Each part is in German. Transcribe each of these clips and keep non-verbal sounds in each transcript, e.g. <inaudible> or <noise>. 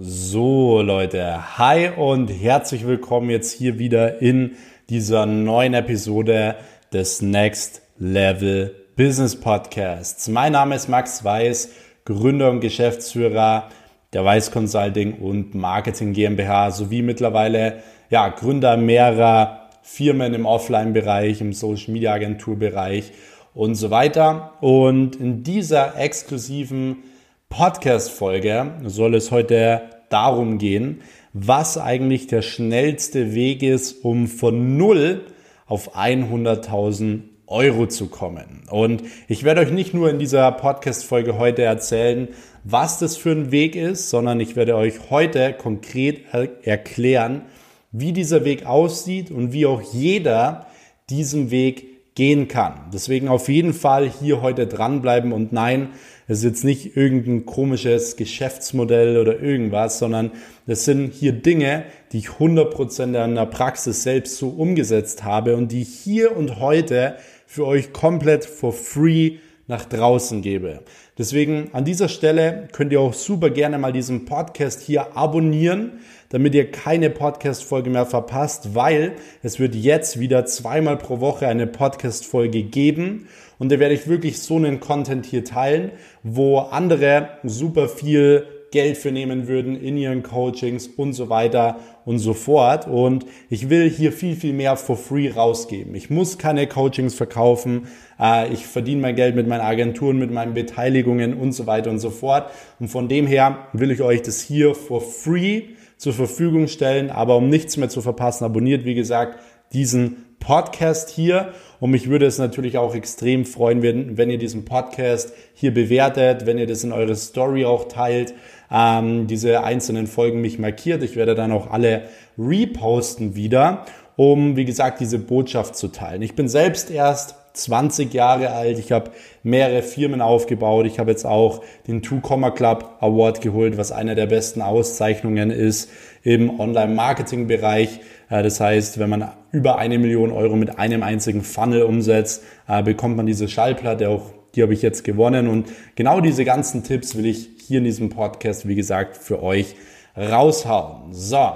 So Leute, hi und herzlich willkommen jetzt hier wieder in dieser neuen Episode des Next Level Business Podcasts. Mein Name ist Max Weiß, Gründer und Geschäftsführer der Weiß Consulting und Marketing GmbH sowie mittlerweile ja, Gründer mehrerer Firmen im Offline-Bereich, im Social Media Agentur-Bereich und so weiter. Und in dieser exklusiven Podcast-Folge soll es heute darum gehen, was eigentlich der schnellste Weg ist, um von 0 auf 100.000 Euro zu kommen. Und ich werde euch nicht nur in dieser Podcast-Folge heute erzählen, was das für ein Weg ist, sondern ich werde euch heute konkret erklären, wie dieser Weg aussieht und wie auch jeder diesen Weg gehen kann. Deswegen auf jeden Fall hier heute dranbleiben und nein, es ist jetzt nicht irgendein komisches Geschäftsmodell oder irgendwas, sondern das sind hier Dinge, die ich 100% in der Praxis selbst so umgesetzt habe und die ich hier und heute für euch komplett for free nach draußen gebe. Deswegen an dieser Stelle könnt ihr auch super gerne mal diesen Podcast hier abonnieren, damit ihr keine Podcast-Folge mehr verpasst, weil es wird jetzt wieder zweimal pro Woche eine Podcast-Folge geben. Und da werde ich wirklich so einen Content hier teilen, wo andere super viel Geld für nehmen würden in ihren Coachings und so weiter und so fort. Und ich will hier viel, viel mehr for free rausgeben. Ich muss keine Coachings verkaufen. Äh, ich verdiene mein Geld mit meinen Agenturen, mit meinen Beteiligungen und so weiter und so fort. Und von dem her will ich euch das hier for free zur Verfügung stellen. Aber um nichts mehr zu verpassen, abonniert, wie gesagt, diesen Podcast hier. Und mich würde es natürlich auch extrem freuen, wenn, wenn ihr diesen Podcast hier bewertet, wenn ihr das in eure Story auch teilt, ähm, diese einzelnen Folgen mich markiert. Ich werde dann auch alle reposten wieder, um, wie gesagt, diese Botschaft zu teilen. Ich bin selbst erst 20 Jahre alt. Ich habe mehrere Firmen aufgebaut. Ich habe jetzt auch den Two Comma Club Award geholt, was einer der besten Auszeichnungen ist im Online-Marketing-Bereich. Äh, das heißt, wenn man über eine Million Euro mit einem einzigen Funnel umsetzt, äh, bekommt man diese Schallplatte auch. Die habe ich jetzt gewonnen und genau diese ganzen Tipps will ich hier in diesem Podcast, wie gesagt, für euch raushauen. So,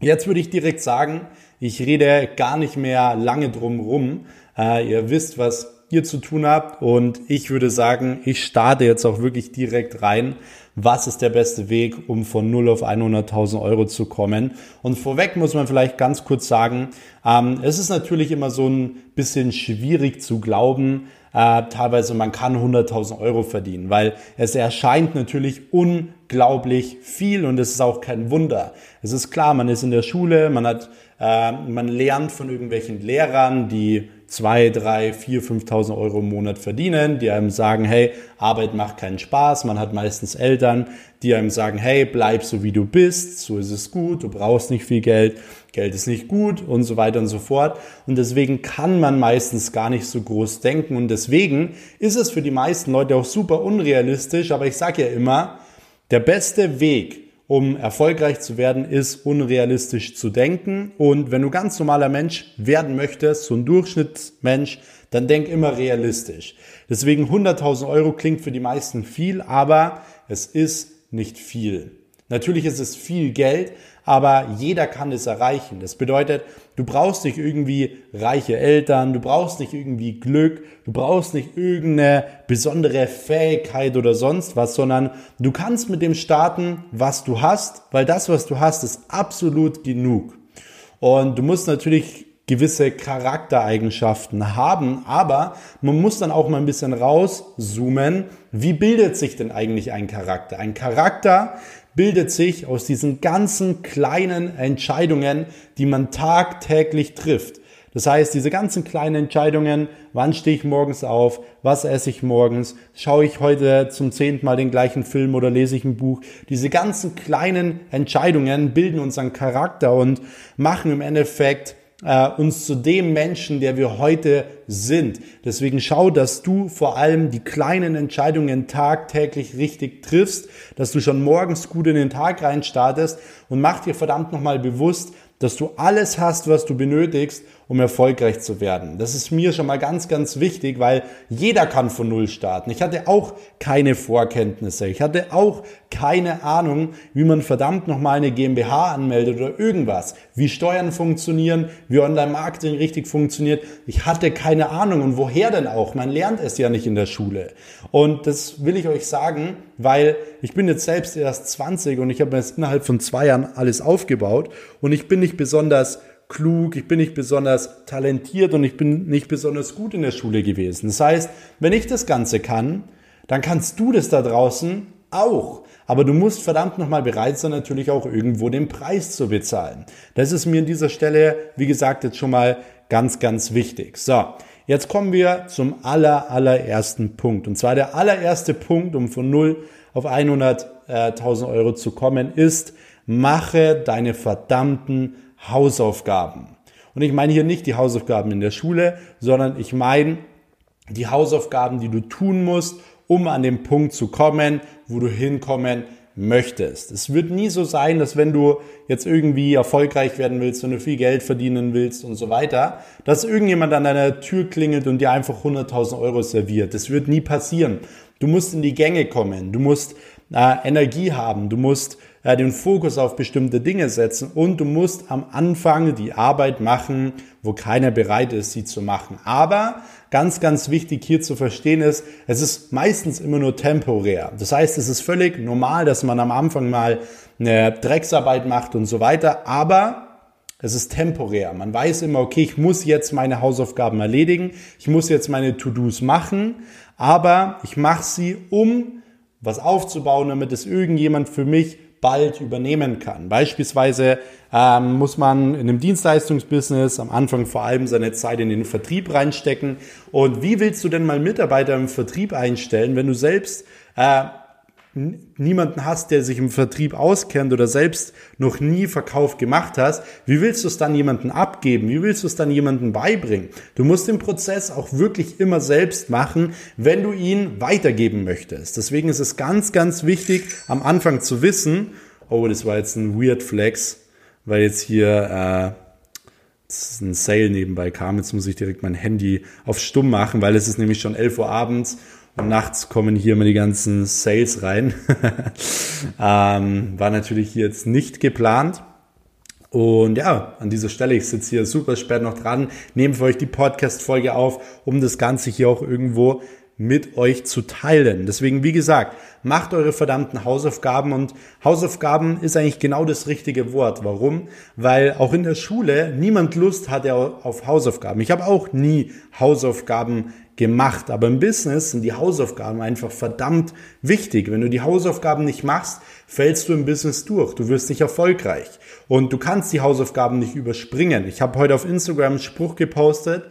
jetzt würde ich direkt sagen, ich rede gar nicht mehr lange drum rum. Äh, ihr wisst, was ihr zu tun habt und ich würde sagen, ich starte jetzt auch wirklich direkt rein. Was ist der beste Weg, um von 0 auf 100.000 Euro zu kommen? Und vorweg muss man vielleicht ganz kurz sagen, ähm, es ist natürlich immer so ein bisschen schwierig zu glauben, äh, teilweise man kann 100.000 Euro verdienen, weil es erscheint natürlich unglaublich viel und es ist auch kein Wunder. Es ist klar, man ist in der Schule, man hat, äh, man lernt von irgendwelchen Lehrern, die zwei, drei, vier, 5.000 Euro im Monat verdienen, die einem sagen, hey, Arbeit macht keinen Spaß. Man hat meistens Eltern, die einem sagen, hey, bleib so wie du bist, so ist es gut, du brauchst nicht viel Geld, Geld ist nicht gut und so weiter und so fort. Und deswegen kann man meistens gar nicht so groß denken. Und deswegen ist es für die meisten Leute auch super unrealistisch, aber ich sage ja immer, der beste Weg, um erfolgreich zu werden, ist unrealistisch zu denken. Und wenn du ganz normaler Mensch werden möchtest, so ein Durchschnittsmensch, dann denk immer realistisch. Deswegen 100.000 Euro klingt für die meisten viel, aber es ist nicht viel. Natürlich ist es viel Geld, aber jeder kann es erreichen. Das bedeutet, du brauchst nicht irgendwie reiche Eltern, du brauchst nicht irgendwie Glück, du brauchst nicht irgendeine besondere Fähigkeit oder sonst was, sondern du kannst mit dem starten, was du hast, weil das, was du hast, ist absolut genug. Und du musst natürlich gewisse Charaktereigenschaften haben, aber man muss dann auch mal ein bisschen rauszoomen. Wie bildet sich denn eigentlich ein Charakter? Ein Charakter bildet sich aus diesen ganzen kleinen Entscheidungen, die man tagtäglich trifft. Das heißt, diese ganzen kleinen Entscheidungen, wann stehe ich morgens auf, was esse ich morgens, schaue ich heute zum zehnten Mal den gleichen Film oder lese ich ein Buch. Diese ganzen kleinen Entscheidungen bilden unseren Charakter und machen im Endeffekt äh, uns zu dem Menschen, der wir heute sind. Deswegen schau, dass du vor allem die kleinen Entscheidungen tagtäglich richtig triffst, dass du schon morgens gut in den Tag reinstartest und mach dir verdammt nochmal bewusst, dass du alles hast, was du benötigst, um erfolgreich zu werden. Das ist mir schon mal ganz, ganz wichtig, weil jeder kann von Null starten. Ich hatte auch keine Vorkenntnisse. Ich hatte auch keine Ahnung, wie man verdammt nochmal eine GmbH anmeldet oder irgendwas. Wie Steuern funktionieren, wie Online-Marketing richtig funktioniert. Ich hatte keine Ahnung. Und woher denn auch? Man lernt es ja nicht in der Schule. Und das will ich euch sagen, weil ich bin jetzt selbst erst 20 und ich habe mir jetzt innerhalb von zwei Jahren alles aufgebaut und ich bin nicht besonders klug, ich bin nicht besonders talentiert und ich bin nicht besonders gut in der Schule gewesen. Das heißt, wenn ich das Ganze kann, dann kannst du das da draußen auch. Aber du musst verdammt nochmal bereit sein, natürlich auch irgendwo den Preis zu bezahlen. Das ist mir an dieser Stelle, wie gesagt, jetzt schon mal ganz, ganz wichtig. So, jetzt kommen wir zum aller, allerersten Punkt. Und zwar der allererste Punkt, um von 0 auf 100.000 Euro zu kommen, ist, mache deine verdammten Hausaufgaben. Und ich meine hier nicht die Hausaufgaben in der Schule, sondern ich meine die Hausaufgaben, die du tun musst, um an den Punkt zu kommen, wo du hinkommen möchtest. Es wird nie so sein, dass wenn du jetzt irgendwie erfolgreich werden willst, wenn du viel Geld verdienen willst und so weiter, dass irgendjemand an deiner Tür klingelt und dir einfach 100.000 Euro serviert. Das wird nie passieren. Du musst in die Gänge kommen. Du musst äh, Energie haben. Du musst äh, den Fokus auf bestimmte Dinge setzen und du musst am Anfang die Arbeit machen, wo keiner bereit ist, sie zu machen. Aber ganz, ganz wichtig hier zu verstehen ist, es ist meistens immer nur temporär. Das heißt, es ist völlig normal, dass man am Anfang mal eine Drecksarbeit macht und so weiter, aber es ist temporär. Man weiß immer, okay, ich muss jetzt meine Hausaufgaben erledigen, ich muss jetzt meine To-Dos machen, aber ich mache sie, um was aufzubauen, damit es irgendjemand für mich bald übernehmen kann. Beispielsweise ähm, muss man in einem Dienstleistungsbusiness am Anfang vor allem seine Zeit in den Vertrieb reinstecken. Und wie willst du denn mal Mitarbeiter im Vertrieb einstellen, wenn du selbst äh, niemanden hast, der sich im Vertrieb auskennt oder selbst noch nie Verkauf gemacht hast, wie willst du es dann jemanden abgeben? Wie willst du es dann jemanden beibringen? Du musst den Prozess auch wirklich immer selbst machen, wenn du ihn weitergeben möchtest. Deswegen ist es ganz, ganz wichtig, am Anfang zu wissen, oh, das war jetzt ein Weird Flex, weil jetzt hier äh, ein Sale nebenbei kam. Jetzt muss ich direkt mein Handy auf Stumm machen, weil es ist nämlich schon 11 Uhr abends nachts kommen hier immer die ganzen Sales rein. <laughs> ähm, war natürlich hier jetzt nicht geplant. Und ja, an dieser Stelle, ich sitze hier super spät noch dran, nehme für euch die Podcast-Folge auf, um das Ganze hier auch irgendwo mit euch zu teilen. Deswegen, wie gesagt, macht eure verdammten Hausaufgaben und Hausaufgaben ist eigentlich genau das richtige Wort. Warum? Weil auch in der Schule niemand Lust hatte auf Hausaufgaben. Ich habe auch nie Hausaufgaben gemacht. Aber im Business sind die Hausaufgaben einfach verdammt wichtig. Wenn du die Hausaufgaben nicht machst, fällst du im Business durch. Du wirst nicht erfolgreich. Und du kannst die Hausaufgaben nicht überspringen. Ich habe heute auf Instagram einen Spruch gepostet,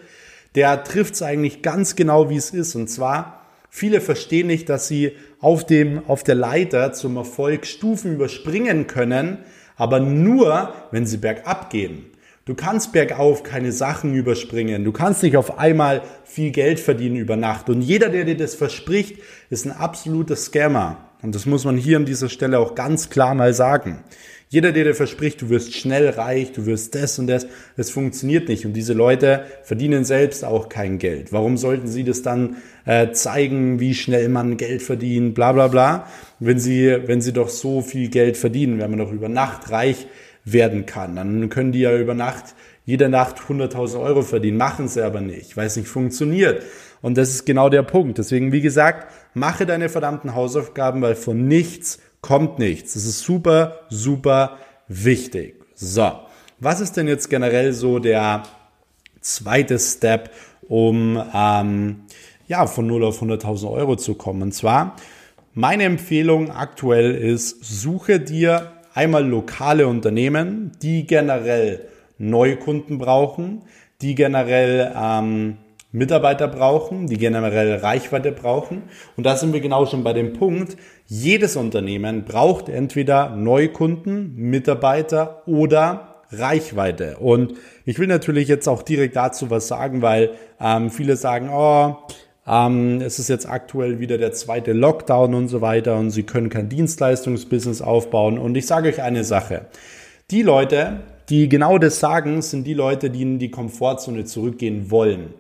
der trifft es eigentlich ganz genau, wie es ist. Und zwar, viele verstehen nicht, dass sie auf dem, auf der Leiter zum Erfolg Stufen überspringen können, aber nur, wenn sie bergab gehen. Du kannst bergauf keine Sachen überspringen. Du kannst nicht auf einmal viel Geld verdienen über Nacht. Und jeder, der dir das verspricht, ist ein absoluter Scammer. Und das muss man hier an dieser Stelle auch ganz klar mal sagen. Jeder, der dir verspricht, du wirst schnell reich, du wirst das und das, das funktioniert nicht. Und diese Leute verdienen selbst auch kein Geld. Warum sollten sie das dann äh, zeigen, wie schnell man Geld verdient, bla bla bla, wenn sie, wenn sie doch so viel Geld verdienen, wenn man doch über Nacht reich werden kann. Dann können die ja über Nacht, jede Nacht 100.000 Euro verdienen, machen sie aber nicht, weil es nicht funktioniert. Und das ist genau der Punkt. Deswegen, wie gesagt, mache deine verdammten Hausaufgaben, weil von nichts kommt nichts. Das ist super, super wichtig. So, was ist denn jetzt generell so der zweite Step, um ähm, ja, von 0 auf 100.000 Euro zu kommen? Und zwar, meine Empfehlung aktuell ist, suche dir Einmal lokale Unternehmen, die generell Neukunden brauchen, die generell ähm, Mitarbeiter brauchen, die generell Reichweite brauchen. Und da sind wir genau schon bei dem Punkt, jedes Unternehmen braucht entweder Neukunden, Mitarbeiter oder Reichweite. Und ich will natürlich jetzt auch direkt dazu was sagen, weil ähm, viele sagen, oh, ähm, es ist jetzt aktuell wieder der zweite Lockdown und so weiter und sie können kein Dienstleistungsbusiness aufbauen. Und ich sage euch eine Sache. Die Leute, die genau das sagen, sind die Leute, die in die Komfortzone zurückgehen wollen.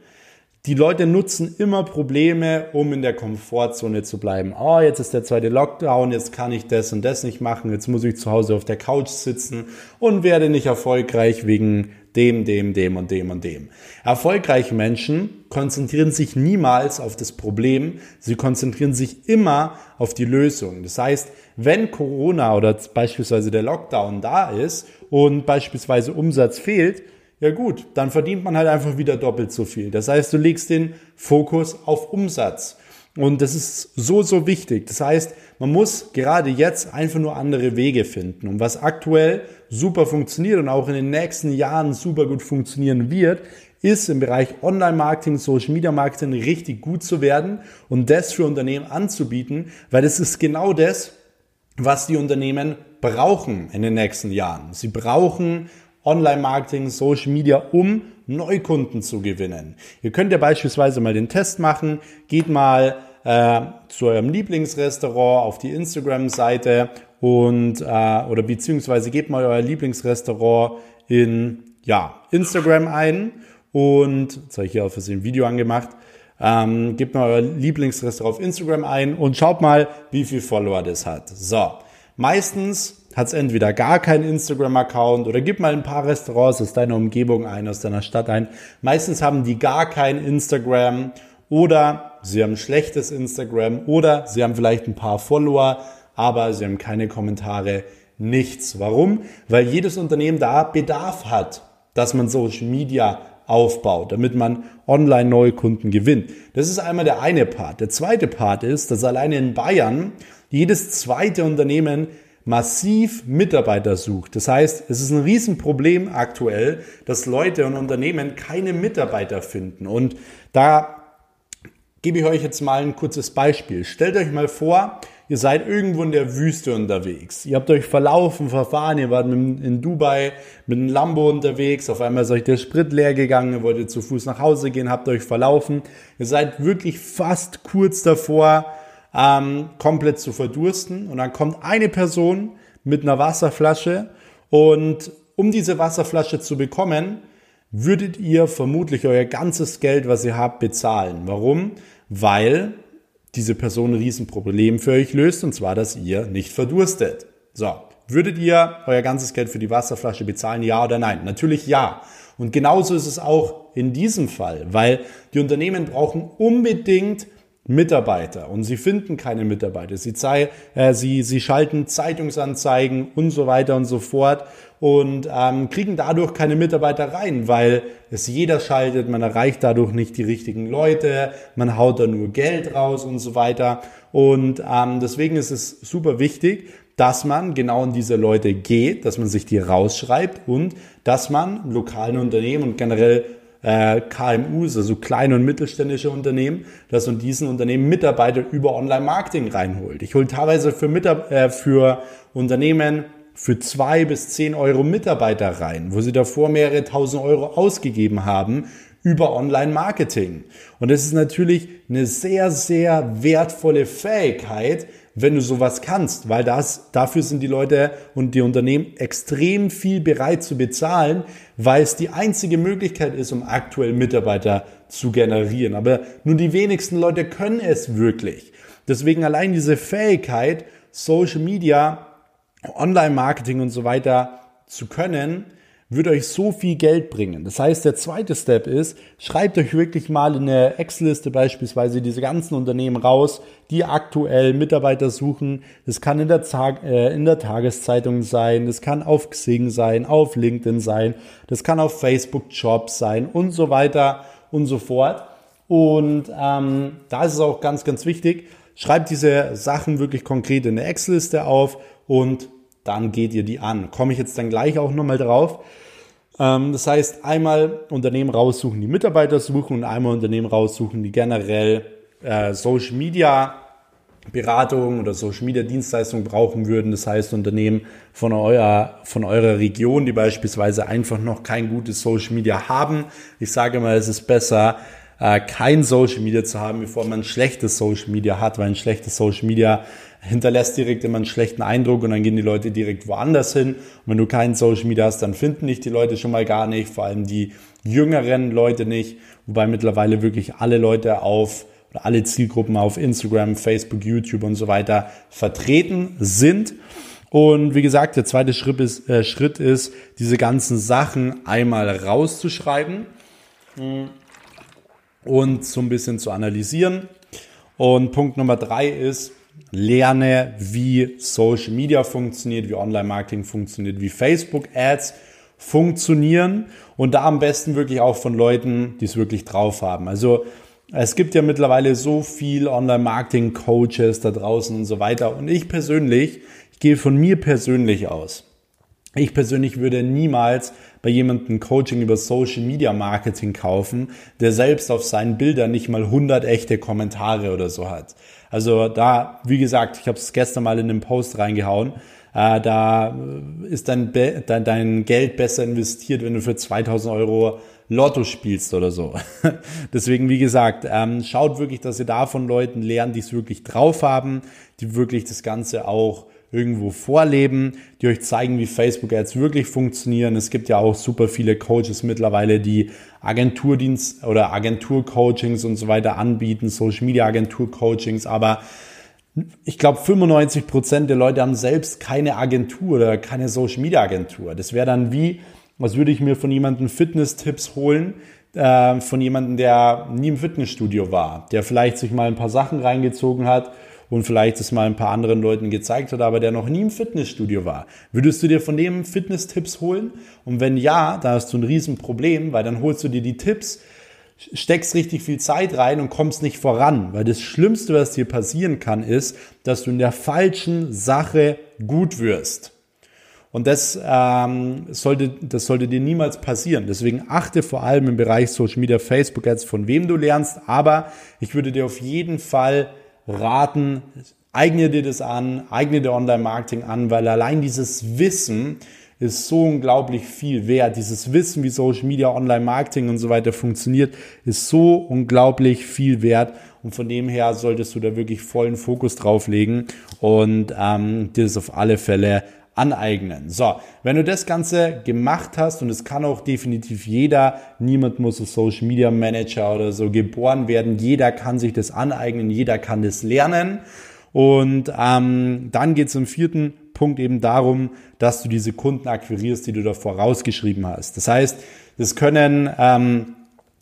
Die Leute nutzen immer Probleme, um in der Komfortzone zu bleiben. Oh, jetzt ist der zweite Lockdown, jetzt kann ich das und das nicht machen, jetzt muss ich zu Hause auf der Couch sitzen und werde nicht erfolgreich wegen dem, dem, dem und dem und dem. Erfolgreiche Menschen konzentrieren sich niemals auf das Problem, sie konzentrieren sich immer auf die Lösung. Das heißt, wenn Corona oder beispielsweise der Lockdown da ist und beispielsweise Umsatz fehlt, ja gut, dann verdient man halt einfach wieder doppelt so viel. Das heißt, du legst den Fokus auf Umsatz. Und das ist so, so wichtig. Das heißt, man muss gerade jetzt einfach nur andere Wege finden. Und was aktuell super funktioniert und auch in den nächsten Jahren super gut funktionieren wird, ist im Bereich Online-Marketing, Social-Media-Marketing richtig gut zu werden und das für Unternehmen anzubieten, weil das ist genau das, was die Unternehmen brauchen in den nächsten Jahren. Sie brauchen Online-Marketing, Social Media, um Neukunden zu gewinnen. Ihr könnt ja beispielsweise mal den Test machen, geht mal äh, zu eurem Lieblingsrestaurant auf die Instagram-Seite und äh, oder beziehungsweise gebt mal euer Lieblingsrestaurant in ja, Instagram ein und jetzt habe ich hier auf ein Video angemacht. Ähm, gebt mal euer Lieblingsrestaurant auf Instagram ein und schaut mal, wie viel Follower das hat. So, meistens hat es entweder gar keinen Instagram-Account oder gib mal ein paar Restaurants aus deiner Umgebung ein, aus deiner Stadt ein. Meistens haben die gar kein Instagram oder sie haben schlechtes Instagram oder sie haben vielleicht ein paar Follower, aber sie haben keine Kommentare, nichts. Warum? Weil jedes Unternehmen da Bedarf hat, dass man Social Media aufbaut, damit man online neue Kunden gewinnt. Das ist einmal der eine Part. Der zweite Part ist, dass alleine in Bayern jedes zweite Unternehmen massiv Mitarbeiter sucht. Das heißt, es ist ein Riesenproblem aktuell, dass Leute und Unternehmen keine Mitarbeiter finden. Und da gebe ich euch jetzt mal ein kurzes Beispiel. Stellt euch mal vor, ihr seid irgendwo in der Wüste unterwegs. Ihr habt euch verlaufen, verfahren, ihr wart in Dubai mit einem Lambo unterwegs, auf einmal ist euch der Sprit leer gegangen, ihr wolltet zu Fuß nach Hause gehen, habt euch verlaufen. Ihr seid wirklich fast kurz davor, ähm, komplett zu verdursten. Und dann kommt eine Person mit einer Wasserflasche und um diese Wasserflasche zu bekommen, würdet ihr vermutlich euer ganzes Geld, was ihr habt, bezahlen. Warum? Weil diese Person ein Riesenproblem für euch löst, und zwar, dass ihr nicht verdurstet. So, würdet ihr euer ganzes Geld für die Wasserflasche bezahlen, ja oder nein? Natürlich ja. Und genauso ist es auch in diesem Fall, weil die Unternehmen brauchen unbedingt Mitarbeiter und sie finden keine Mitarbeiter. Sie, äh, sie, sie schalten Zeitungsanzeigen und so weiter und so fort und ähm, kriegen dadurch keine Mitarbeiter rein, weil es jeder schaltet, man erreicht dadurch nicht die richtigen Leute, man haut da nur Geld raus und so weiter. Und ähm, deswegen ist es super wichtig, dass man genau in diese Leute geht, dass man sich die rausschreibt und dass man lokalen Unternehmen und generell äh, KMUs, also kleine und mittelständische Unternehmen, dass man diesen Unternehmen Mitarbeiter über Online-Marketing reinholt. Ich hole teilweise für, Mitab äh, für Unternehmen für zwei bis zehn Euro Mitarbeiter rein, wo sie davor mehrere tausend Euro ausgegeben haben über Online-Marketing. Und das ist natürlich eine sehr, sehr wertvolle Fähigkeit, wenn du sowas kannst, weil das, dafür sind die Leute und die Unternehmen extrem viel bereit zu bezahlen, weil es die einzige Möglichkeit ist, um aktuell Mitarbeiter zu generieren. Aber nur die wenigsten Leute können es wirklich. Deswegen allein diese Fähigkeit, Social Media, Online-Marketing und so weiter zu können, würde euch so viel Geld bringen. Das heißt, der zweite Step ist, schreibt euch wirklich mal in der Excel-Liste beispielsweise diese ganzen Unternehmen raus, die aktuell Mitarbeiter suchen. Das kann in der, Tag, äh, in der Tageszeitung sein, das kann auf Xing sein, auf LinkedIn sein, das kann auf Facebook Jobs sein und so weiter und so fort. Und ähm, da ist es auch ganz, ganz wichtig, schreibt diese Sachen wirklich konkret in der Excel-Liste auf und dann geht ihr die an. Komme ich jetzt dann gleich auch nochmal drauf. Ähm, das heißt, einmal Unternehmen raussuchen, die Mitarbeiter suchen und einmal Unternehmen raussuchen, die generell äh, Social Media Beratung oder Social Media Dienstleistung brauchen würden. Das heißt, Unternehmen von eurer, von eurer Region, die beispielsweise einfach noch kein gutes Social Media haben. Ich sage mal, es ist besser, äh, kein Social Media zu haben, bevor man schlechtes Social Media hat, weil ein schlechtes Social Media hinterlässt direkt immer einen schlechten Eindruck und dann gehen die Leute direkt woanders hin. Und wenn du kein Social Media hast, dann finden dich die Leute schon mal gar nicht, vor allem die jüngeren Leute nicht, wobei mittlerweile wirklich alle Leute auf oder alle Zielgruppen auf Instagram, Facebook, YouTube und so weiter vertreten sind. Und wie gesagt, der zweite Schritt ist, äh, Schritt ist diese ganzen Sachen einmal rauszuschreiben und so ein bisschen zu analysieren. Und Punkt Nummer drei ist, lerne, wie Social Media funktioniert, wie Online-Marketing funktioniert, wie Facebook-Ads funktionieren und da am besten wirklich auch von Leuten, die es wirklich drauf haben. Also es gibt ja mittlerweile so viel Online-Marketing-Coaches da draußen und so weiter. Und ich persönlich, ich gehe von mir persönlich aus. Ich persönlich würde niemals bei jemandem Coaching über Social Media Marketing kaufen, der selbst auf seinen Bildern nicht mal 100 echte Kommentare oder so hat. Also da, wie gesagt, ich habe es gestern mal in den Post reingehauen. Äh, da ist dein, dein, dein Geld besser investiert, wenn du für 2000 Euro Lotto spielst oder so. <laughs> Deswegen, wie gesagt, ähm, schaut wirklich, dass ihr da von Leuten lernt, die es wirklich drauf haben, die wirklich das Ganze auch irgendwo vorleben, die euch zeigen, wie Facebook Ads wirklich funktionieren. Es gibt ja auch super viele Coaches mittlerweile, die Agenturdienst oder Agenturcoachings und so weiter anbieten, Social Media Agentur Coachings, aber ich glaube, 95 Prozent der Leute haben selbst keine Agentur oder keine Social Media Agentur. Das wäre dann wie, was würde ich mir von jemandem Fitness-Tipps holen, äh, von jemandem, der nie im Fitnessstudio war, der vielleicht sich mal ein paar Sachen reingezogen hat und vielleicht es mal ein paar anderen Leuten gezeigt hat, aber der noch nie im Fitnessstudio war. Würdest du dir von dem Fitness-Tipps holen? Und wenn ja, da hast du ein Riesenproblem, weil dann holst du dir die Tipps, steckst richtig viel Zeit rein und kommst nicht voran. Weil das Schlimmste, was dir passieren kann, ist, dass du in der falschen Sache gut wirst. Und das, ähm, sollte, das sollte dir niemals passieren. Deswegen achte vor allem im Bereich Social Media, Facebook Ads, von wem du lernst. Aber ich würde dir auf jeden Fall raten, eigne dir das an, eigne dir Online-Marketing an, weil allein dieses Wissen ist so unglaublich viel wert. Dieses Wissen, wie Social Media, Online-Marketing und so weiter funktioniert, ist so unglaublich viel wert. Und von dem her solltest du da wirklich vollen Fokus drauf legen und ähm, dir das auf alle Fälle aneignen. So, wenn du das Ganze gemacht hast, und es kann auch definitiv jeder, niemand muss ein Social Media Manager oder so geboren werden, jeder kann sich das aneignen, jeder kann das lernen. Und ähm, dann geht es im vierten Punkt eben darum, dass du diese Kunden akquirierst, die du da vorausgeschrieben hast. Das heißt, das können, ähm,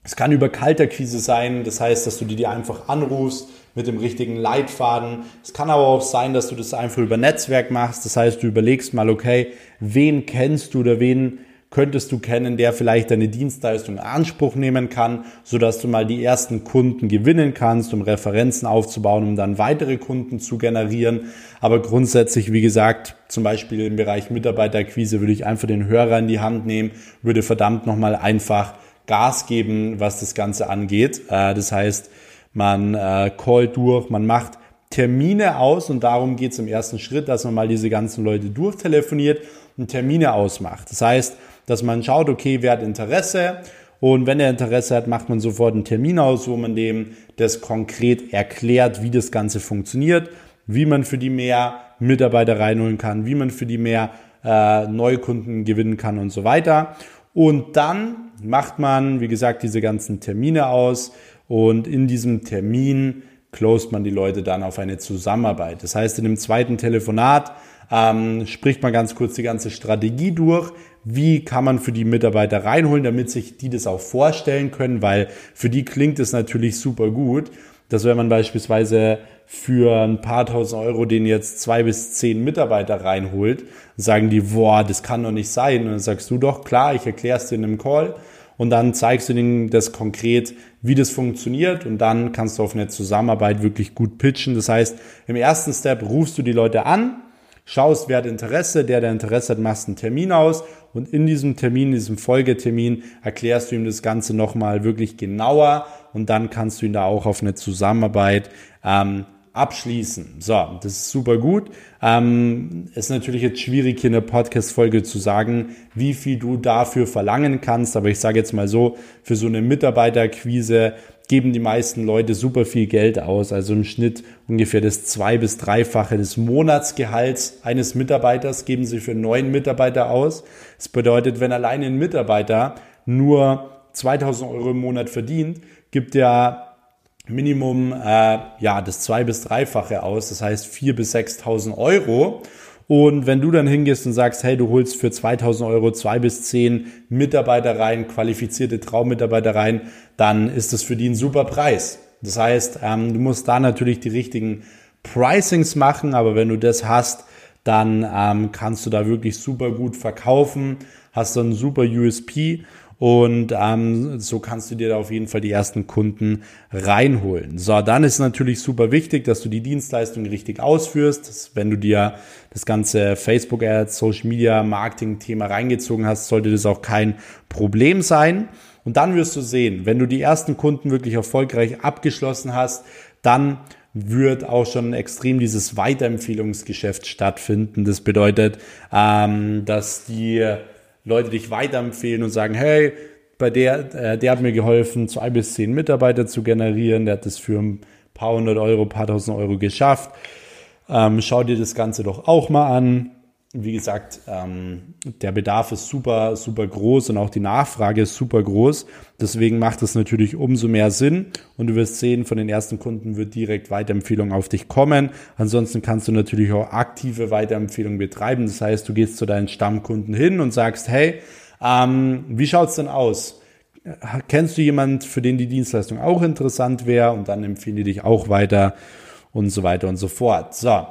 es kann über Kalterquise sein, das heißt, dass du die einfach anrufst, mit dem richtigen Leitfaden. Es kann aber auch sein, dass du das einfach über Netzwerk machst. Das heißt, du überlegst mal, okay, wen kennst du oder wen könntest du kennen, der vielleicht deine Dienstleistung in Anspruch nehmen kann, so dass du mal die ersten Kunden gewinnen kannst, um Referenzen aufzubauen, um dann weitere Kunden zu generieren. Aber grundsätzlich, wie gesagt, zum Beispiel im Bereich Mitarbeiterquise würde ich einfach den Hörer in die Hand nehmen, würde verdammt nochmal einfach Gas geben, was das Ganze angeht. Äh, das heißt, man äh, callt durch, man macht Termine aus und darum geht es im ersten Schritt, dass man mal diese ganzen Leute durchtelefoniert und Termine ausmacht. Das heißt, dass man schaut, okay, wer hat Interesse und wenn er Interesse hat, macht man sofort einen Termin aus, wo man dem das konkret erklärt, wie das Ganze funktioniert, wie man für die mehr Mitarbeiter reinholen kann, wie man für die mehr äh, Neukunden gewinnen kann und so weiter. Und dann macht man, wie gesagt, diese ganzen Termine aus und in diesem Termin closed man die Leute dann auf eine Zusammenarbeit. Das heißt, in dem zweiten Telefonat ähm, spricht man ganz kurz die ganze Strategie durch. Wie kann man für die Mitarbeiter reinholen, damit sich die das auch vorstellen können, weil für die klingt es natürlich super gut, dass wenn man beispielsweise für ein paar tausend Euro den jetzt zwei bis zehn Mitarbeiter reinholt, sagen die, boah, das kann doch nicht sein. Und dann sagst du doch, klar, ich erkläre es dir in einem Call. Und dann zeigst du denen das konkret, wie das funktioniert. Und dann kannst du auf eine Zusammenarbeit wirklich gut pitchen. Das heißt, im ersten Step rufst du die Leute an, schaust, wer hat Interesse, der, der Interesse hat, machst einen Termin aus. Und in diesem Termin, in diesem Folgetermin erklärst du ihm das Ganze nochmal wirklich genauer. Und dann kannst du ihn da auch auf eine Zusammenarbeit ähm, abschließen. So, das ist super gut. Ähm, ist natürlich jetzt schwierig, hier in der Podcast-Folge zu sagen, wie viel du dafür verlangen kannst. Aber ich sage jetzt mal so, für so eine Mitarbeiterquise, geben die meisten Leute super viel Geld aus, also im Schnitt ungefähr das zwei- bis dreifache des Monatsgehalts eines Mitarbeiters geben sie für neun Mitarbeiter aus. Das bedeutet, wenn alleine ein Mitarbeiter nur 2000 Euro im Monat verdient, gibt er Minimum äh, ja das zwei- bis dreifache aus, das heißt vier bis 6.000 Euro. Und wenn du dann hingehst und sagst, hey, du holst für 2000 Euro zwei bis zehn Mitarbeiter rein, qualifizierte Traummitarbeiter rein, dann ist das für die ein super Preis. Das heißt, ähm, du musst da natürlich die richtigen Pricings machen, aber wenn du das hast, dann ähm, kannst du da wirklich super gut verkaufen, hast dann super USP und ähm, so kannst du dir da auf jeden Fall die ersten Kunden reinholen. So, dann ist natürlich super wichtig, dass du die Dienstleistung richtig ausführst. Dass, wenn du dir das ganze Facebook Ads, Social Media Marketing Thema reingezogen hast, sollte das auch kein Problem sein. Und dann wirst du sehen, wenn du die ersten Kunden wirklich erfolgreich abgeschlossen hast, dann wird auch schon extrem dieses Weiterempfehlungsgeschäft stattfinden. Das bedeutet, ähm, dass die Leute dich weiterempfehlen und sagen, hey, bei der, äh, der hat mir geholfen, zwei bis zehn Mitarbeiter zu generieren, der hat das für ein paar hundert Euro, paar tausend Euro geschafft. Ähm, schau dir das Ganze doch auch mal an wie gesagt, ähm, der Bedarf ist super, super groß und auch die Nachfrage ist super groß. Deswegen macht es natürlich umso mehr Sinn und du wirst sehen, von den ersten Kunden wird direkt Weiterempfehlung auf dich kommen. Ansonsten kannst du natürlich auch aktive Weiterempfehlung betreiben. Das heißt, du gehst zu deinen Stammkunden hin und sagst, hey, ähm, wie schaut's denn aus? Kennst du jemand, für den die Dienstleistung auch interessant wäre? Und dann empfehlen die dich auch weiter und so weiter und so fort. So,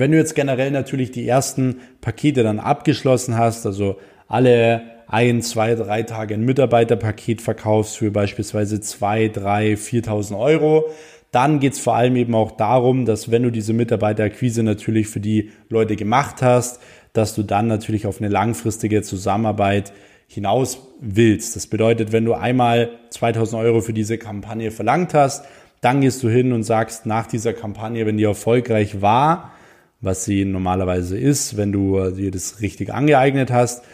wenn du jetzt generell natürlich die ersten Pakete dann abgeschlossen hast, also alle ein, zwei, drei Tage ein Mitarbeiterpaket verkaufst für beispielsweise zwei, drei, 4.000 Euro, dann geht's vor allem eben auch darum, dass wenn du diese Mitarbeiterakquise natürlich für die Leute gemacht hast, dass du dann natürlich auf eine langfristige Zusammenarbeit hinaus willst. Das bedeutet, wenn du einmal 2000 Euro für diese Kampagne verlangt hast, dann gehst du hin und sagst nach dieser Kampagne, wenn die erfolgreich war, was sie normalerweise ist, wenn du dir das richtig angeeignet hast,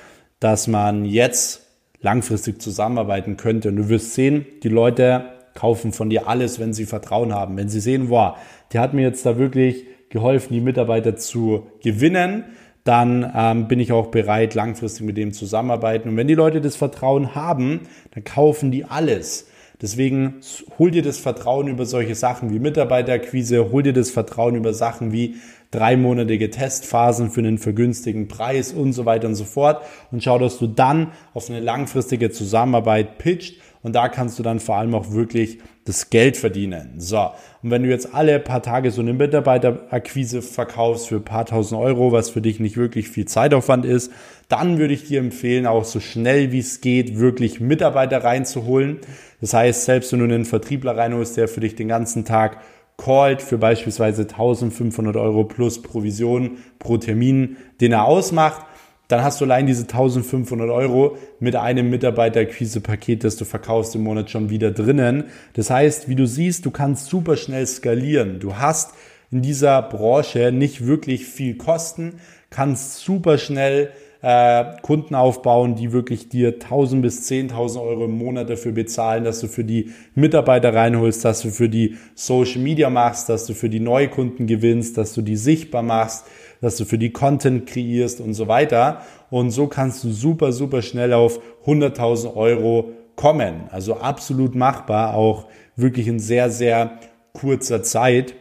dass man jetzt langfristig zusammenarbeiten könnte. Und du wirst sehen, die Leute kaufen von dir alles, wenn sie Vertrauen haben. Wenn sie sehen, wow, der hat mir jetzt da wirklich geholfen, die Mitarbeiter zu gewinnen, dann ähm, bin ich auch bereit, langfristig mit dem zusammenarbeiten. Und wenn die Leute das Vertrauen haben, dann kaufen die alles. Deswegen hol dir das Vertrauen über solche Sachen wie Mitarbeiterakquise, hol dir das Vertrauen über Sachen wie dreimonatige Testphasen für einen vergünstigen Preis und so weiter und so fort und schau, dass du dann auf eine langfristige Zusammenarbeit pitcht und da kannst du dann vor allem auch wirklich das Geld verdienen. So, und wenn du jetzt alle paar Tage so eine Mitarbeiterakquise verkaufst für ein paar tausend Euro, was für dich nicht wirklich viel Zeitaufwand ist, dann würde ich dir empfehlen, auch so schnell wie es geht, wirklich Mitarbeiter reinzuholen. Das heißt, selbst wenn du einen Vertriebler reinholst, der für dich den ganzen Tag called für beispielsweise 1500 Euro plus Provision pro Termin, den er ausmacht, dann hast du allein diese 1500 Euro mit einem Mitarbeiterquise-Paket, das du verkaufst im Monat schon wieder drinnen. Das heißt, wie du siehst, du kannst super schnell skalieren. Du hast in dieser Branche nicht wirklich viel Kosten, kannst super schnell äh, Kunden aufbauen, die wirklich dir 1000 bis 10.000 Euro im Monat dafür bezahlen, dass du für die Mitarbeiter reinholst, dass du für die Social Media machst, dass du für die Neukunden gewinnst, dass du die sichtbar machst, dass du für die Content kreierst und so weiter. Und so kannst du super, super schnell auf 100.000 Euro kommen. Also absolut machbar, auch wirklich in sehr, sehr kurzer Zeit.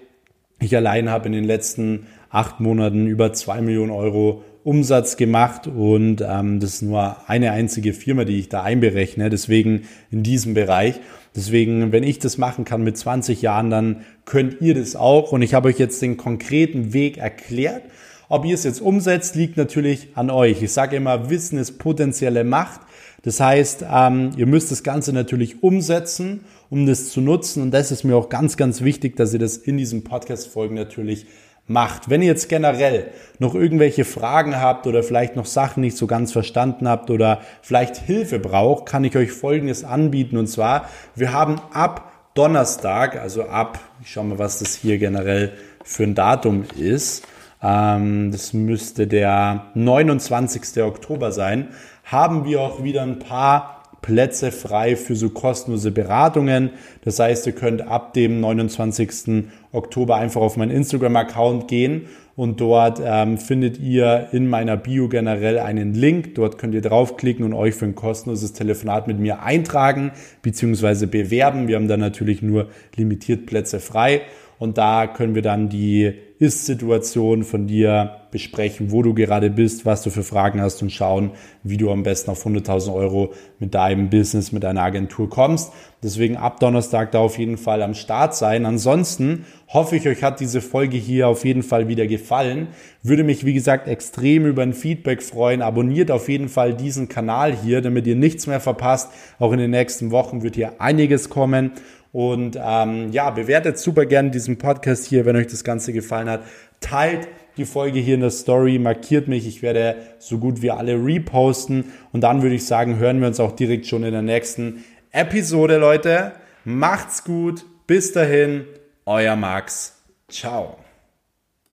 Ich allein habe in den letzten acht Monaten über zwei Millionen Euro Umsatz gemacht und ähm, das ist nur eine einzige Firma, die ich da einberechne. Deswegen in diesem Bereich. Deswegen, wenn ich das machen kann mit 20 Jahren, dann könnt ihr das auch. Und ich habe euch jetzt den konkreten Weg erklärt. Ob ihr es jetzt umsetzt, liegt natürlich an euch. Ich sage immer, Wissen ist potenzielle Macht. Das heißt, ähm, ihr müsst das Ganze natürlich umsetzen, um das zu nutzen. Und das ist mir auch ganz, ganz wichtig, dass ihr das in diesem Podcast-Folgen natürlich macht. Wenn ihr jetzt generell noch irgendwelche Fragen habt oder vielleicht noch Sachen nicht so ganz verstanden habt oder vielleicht Hilfe braucht, kann ich euch Folgendes anbieten. Und zwar, wir haben ab Donnerstag, also ab, ich schau mal, was das hier generell für ein Datum ist. Ähm, das müsste der 29. Oktober sein, haben wir auch wieder ein paar Plätze frei für so kostenlose Beratungen. Das heißt, ihr könnt ab dem 29. Oktober einfach auf meinen Instagram-Account gehen und dort ähm, findet ihr in meiner Bio generell einen Link. Dort könnt ihr draufklicken und euch für ein kostenloses Telefonat mit mir eintragen bzw. bewerben. Wir haben da natürlich nur limitiert Plätze frei und da können wir dann die Ist-Situation von dir besprechen, wo du gerade bist, was du für Fragen hast und schauen, wie du am besten auf 100.000 Euro mit deinem Business, mit deiner Agentur kommst. Deswegen ab Donnerstag da auf jeden Fall am Start sein. Ansonsten hoffe ich, euch hat diese Folge hier auf jeden Fall wieder gefallen. Würde mich, wie gesagt, extrem über ein Feedback freuen. Abonniert auf jeden Fall diesen Kanal hier, damit ihr nichts mehr verpasst. Auch in den nächsten Wochen wird hier einiges kommen. Und ähm, ja, bewertet super gerne diesen Podcast hier, wenn euch das Ganze gefallen hat. Teilt die Folge hier in der Story, markiert mich. Ich werde so gut wie alle reposten. Und dann würde ich sagen, hören wir uns auch direkt schon in der nächsten Episode, Leute. Macht's gut. Bis dahin, euer Max. Ciao.